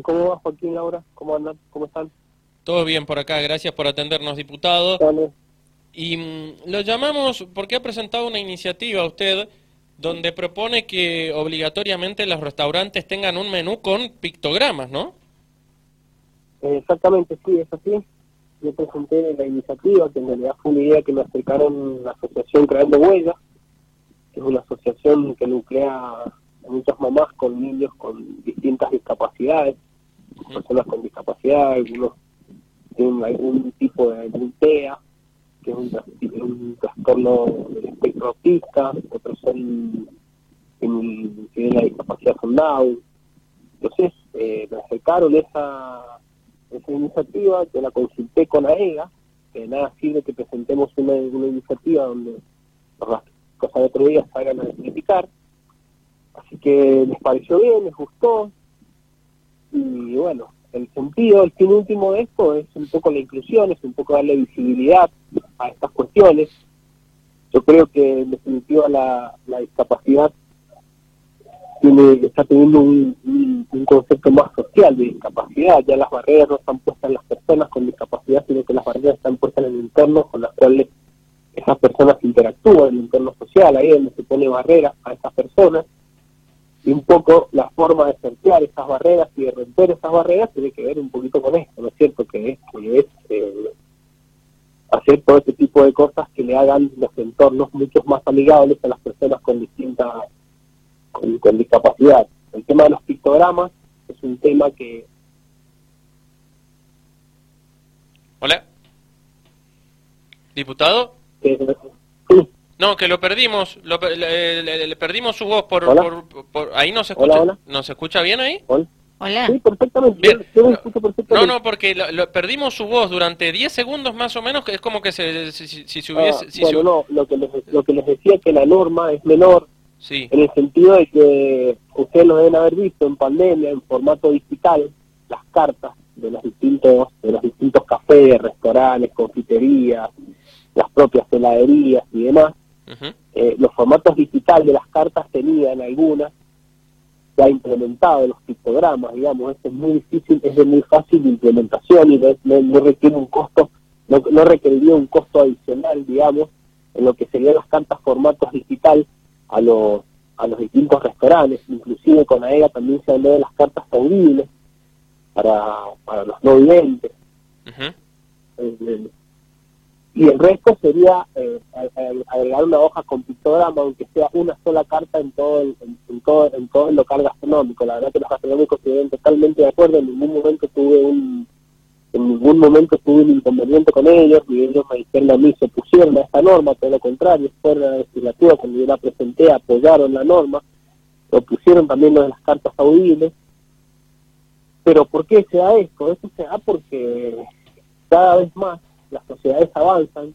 ¿Cómo va Joaquín, Laura? ¿Cómo andan? ¿Cómo están? Todo bien por acá, gracias por atendernos, diputado. Dale. Y mm, lo llamamos porque ha presentado una iniciativa usted donde propone que obligatoriamente los restaurantes tengan un menú con pictogramas, ¿no? Exactamente, sí, es así. Yo presenté la iniciativa, que en realidad fue una idea que me acercaron la Asociación Creando Huellas, que es una asociación que nuclea a muchas mamás con niños con distintas discapacidades, personas con discapacidad, algunos tienen algún tipo de algún TEA, que es un, un trastorno del espectro autista, otros son en- tienen la discapacidad con Down. Entonces, eh, me acercaron esa, esa iniciativa, yo la consulté con AEGA, que de nada sirve que presentemos una, una iniciativa donde las cosas de otro día salgan a criticar. Así que les pareció bien, les gustó. Y bueno, el sentido, el fin último de esto es un poco la inclusión, es un poco darle visibilidad a estas cuestiones. Yo creo que en definitiva la, la discapacidad tiene, está teniendo un, un- concepto más social de discapacidad. Ya las barreras no están puestas en las personas con discapacidad, sino que las barreras están puestas en el entorno con las cuales esas personas interactúan, en el entorno social, ahí es donde se pone barreras a esas personas. Y un poco la forma de sortear esas barreras y de romper esas barreras tiene que ver un poquito con esto, ¿no es cierto? Que es, que es eh, hacer todo este tipo de cosas que le hagan los entornos mucho más amigables a las personas con distintas con, con discapacidad. El tema de los pictogramas es un tema que Hola. Diputado. que- sí, No, que lo perdimos, lo, pe- le, le- le perdimos su voz por, por- por- ahí no se escucha, Hola, hola. ¿no se escucha bien ahí? Hola. Hola. sí, perfectamente, Bien. yo, escucho No, perfectamente. no, porque lo- lo- perdimos su voz durante 10 segundos más o menos, que es como que se, si, si- si se Ah, hubiese... si bueno, se- no, lo que, les, lo que les decía que la norma es menor Sí, en el sentido de que ustedes lo deben haber visto en pandemia, en formato digital, las cartas de los distintos, de los distintos cafés, restaurantes, confiterías, las propias heladerías y demás. Eh, los formatos digitales de las cartas tenían algunas ya implementado los pictogramas, digamos, esto es muy difícil, es de muy fácil implementación y no, no- requiere un costo, no, no requeriría un costo adicional, digamos, en lo que serían las cartas formatos digital a los a los distintos restaurantes, inclusive con AEGA también se habló de las cartas audibles para, para los no videntes. Eh, y el resto sería eh, a- a- agregar una hoja con pictograma, aunque sea una sola carta en todo el, en, todo en todo el local gastronómico. La verdad que los gastronómicos estuvieron totalmente de acuerdo. En ningún momento tuve un en ningún momento tuve un inconveniente con ellos y ellos me dijeron a mí se pusieron a esta norma, todo lo contrario, fue la legislatura cuando yo la presenté apoyaron la norma, lo pusieron también lo de las cartas audibles. Pero ¿por qué se da esto? Esto se da porque cada vez más las sociedades avanzan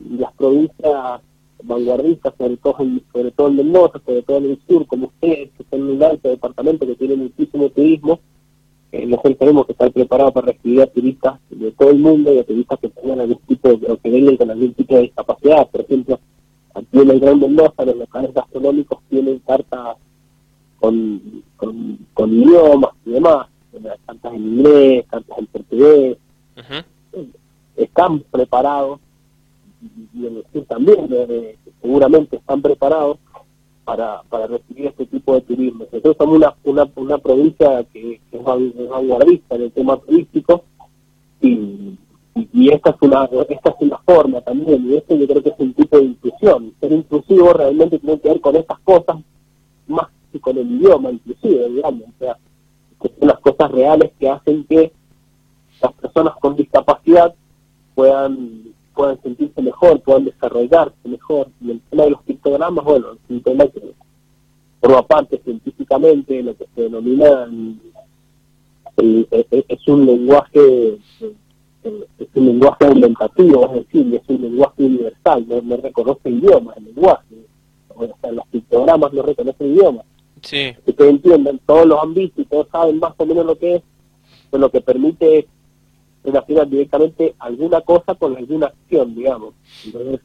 y las provincias vanguardistas, sobre todo en, sobre todo en Mendoza, sobre todo en el sur, como ustedes, que son un alto departamento que tiene muchísimo turismo, eh, nosotros tenemos que estar preparados para recibir a turistas de todo el mundo y a turistas que tengan algún tipo de, o que vengan con algún tipo de discapacidad. Por ejemplo, aquí en el Gran Mendoza los locales gastronómicos tienen cartas con, con, con idiomas y demás, eh, cartas en inglés, cartas en portugués. Están preparados y el sur también eh, seguramente están preparados para, para recibir este tipo de turismo. Nosotros somos una, una, una provincia que, que es van- es vanguardista en el tema turístico y, y, y esta es una esta es una forma también y esto yo creo que es un tipo de inclusión. Ser inclusivo realmente tiene que ver con estas cosas más que con el idioma inclusive, digamos, o sea, que son las cosas reales que hacen que las personas con discapacidad puedan puedan sentirse mejor, puedan desarrollarse mejor. Y el tema de los pictogramas, bueno, es un tema que forma parte científicamente lo que se denomina el- el- el- es un lenguaje es un lenguaje aumentativo, es decir, es un lenguaje universal, no, no reconoce idiomas, el lenguaje. O sea, los pictogramas no reconocen idiomas Sí, que ustedes entiendan, todos los han visto y todos saben más o menos lo que es, pues lo que permite es relacionar directamente alguna cosa con alguna acción, digamos. Entonces,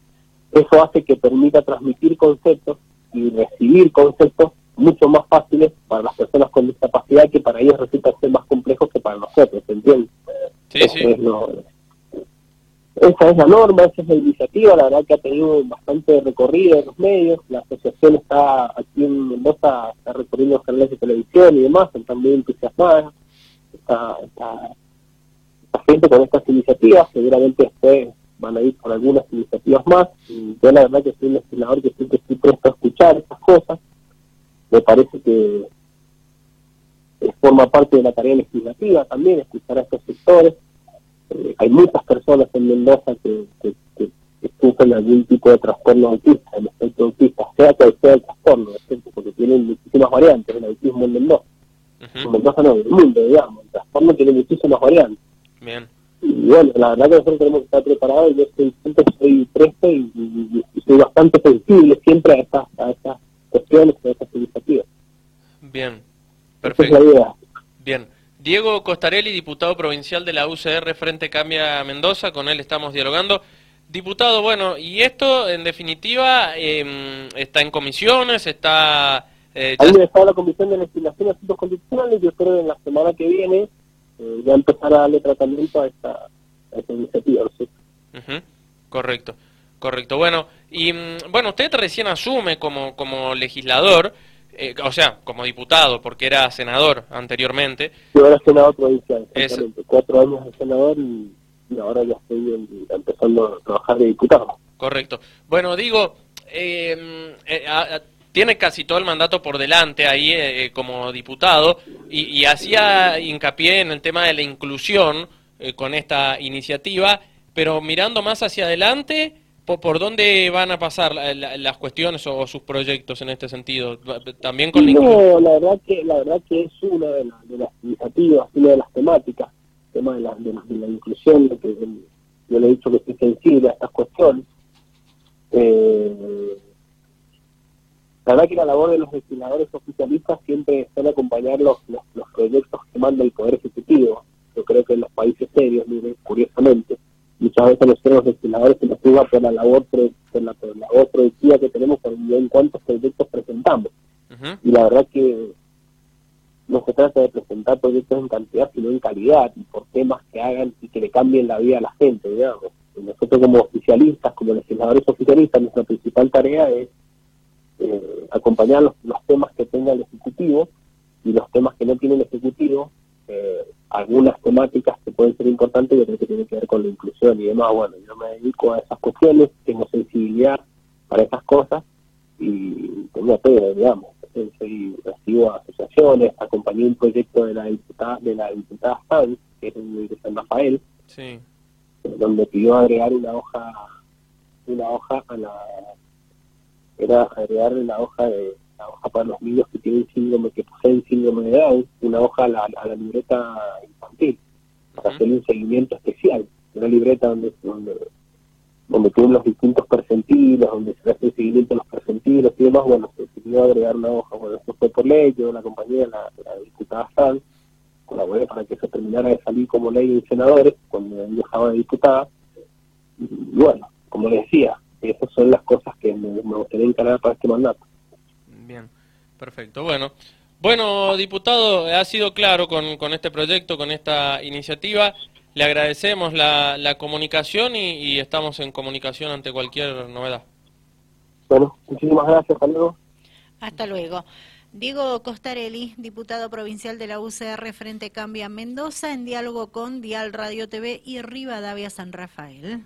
eso hace que permita transmitir conceptos y recibir conceptos mucho más fáciles para las personas con discapacidad que para ellos resulta ser más complejo Sí, sí. esa es la norma, esa es la iniciativa, la verdad que ha tenido bastante recorrido en los medios, la asociación está aquí en Mendoza, está recorriendo los canales de televisión y demás, están muy entusiasmadas, está, está, con estas iniciativas, seguramente después van a ir con algunas iniciativas más, y yo la verdad que soy un legislador que siempre estoy presto a escuchar estas cosas, me parece que forma parte de la tarea legislativa también, escuchar a estos sectores, eh, hay muchas personas en Mendoza que, que, sufren algún tipo de trastorno autista, el espectro autista, sea cual sea el trastorno, porque tienen muchísimas variantes el autismo en Mendoza. En Mendoza no, en el mundo, digamos. El trastorno tiene muchísimas variantes. Bien. Y bueno, la verdad que nosotros tenemos que estar preparados y yo estoy, siempre soy presto y, soy bastante sensible siempre a estas, a estas cuestiones, a estas iniciativas. Bien, perfecto. es la idea. Bien. Diego Costarelli, diputado provincial de la UCR Frente Cambia Mendoza, con él estamos dialogando. Diputado, bueno, y esto en definitiva em, está en comisiones, está... Eh, Ahí está la Comisión de Legislación de Asuntos Constitucionales, yo espero que en la semana que viene eh, ya empezar a darle tratamiento a esta, iniciativa. Correcto, correcto. Bueno, y mm, bueno, usted recién asume como, como legislador, eh, o sea, como diputado, porque era senador anteriormente. Yo era senador provincial, cuatro años de senador y, ahora ya estoy empezando a trabajar de diputado. Correcto. Bueno, digo, eh, eh, tiene casi todo el mandato por delante ahí como diputado y, y, hacía hincapié en el tema de la inclusión con esta iniciativa, pero mirando más hacia adelante, ¿Por, dónde van a pasar las cuestiones o, sus proyectos en este sentido? También con no, la verdad que la verdad que es una de, las iniciativas, una de las temáticas, el tema de la, de la, inclusión, que yo le he dicho que estoy sensible a estas cuestiones. Eh, la verdad que la labor de los legisladores oficialistas siempre es acompañar los, los, proyectos que manda el Poder Ejecutivo. Yo creo que en los países serios, curiosamente, muchas veces nosotros los legisladores se nos juzga por la labor por la, labor productiva que tenemos en cuántos proyectos presentamos. Y la verdad que no se trata de presentar proyectos en cantidad sino en calidad y por temas que hagan y que le cambien la vida a la gente digamos. Nosotros como oficialistas como legisladores oficialistas nuestra principal tarea es eh, acompañar los, los temas que tenga el ejecutivo y los temas que no tiene el ejecutivo eh, algunas temáticas que pueden ser importantes, yo creo que tienen que ver con la inclusión y demás. Bueno, yo me dedico a esas cuestiones, tengo sensibilidad para esas cosas y tengo todo, digamos. Soy recibo a asociaciones, acompañé un proyecto de la diputada, de la diputada Sanz, que es de San Rafael, donde pidió agregar una hoja, una hoja a la, era agregarle la hoja de una hoja para los niños que tienen síndrome, que poseen síndrome de Down, una hoja a la, a la libreta infantil, para hacer un seguimiento especial, una libreta donde, donde, donde tienen los distintos percentiles, donde se hace el seguimiento de los percentiles y demás, bueno, se decidió agregar una hoja, bueno, esto fue por ley, yo la compañía, la, la diputada Sanz, colaboré para que se terminara de salir como ley de senadores, cuando dejaba de diputada, y bueno, como les decía, esas son las cosas que me, me gustaría encarar para este mandato. Bien, perfecto. Bueno, bueno, diputado, ha sido claro con, con este proyecto, con esta iniciativa. Le agradecemos la, la comunicación y, estamos en comunicación ante cualquier novedad. Bueno, muchísimas gracias. Hasta luego. Hasta luego. Diego Costarelli, diputado provincial de la UCR Frente Cambia Mendoza, en diálogo con Dial Radio TV y Rivadavia San Rafael.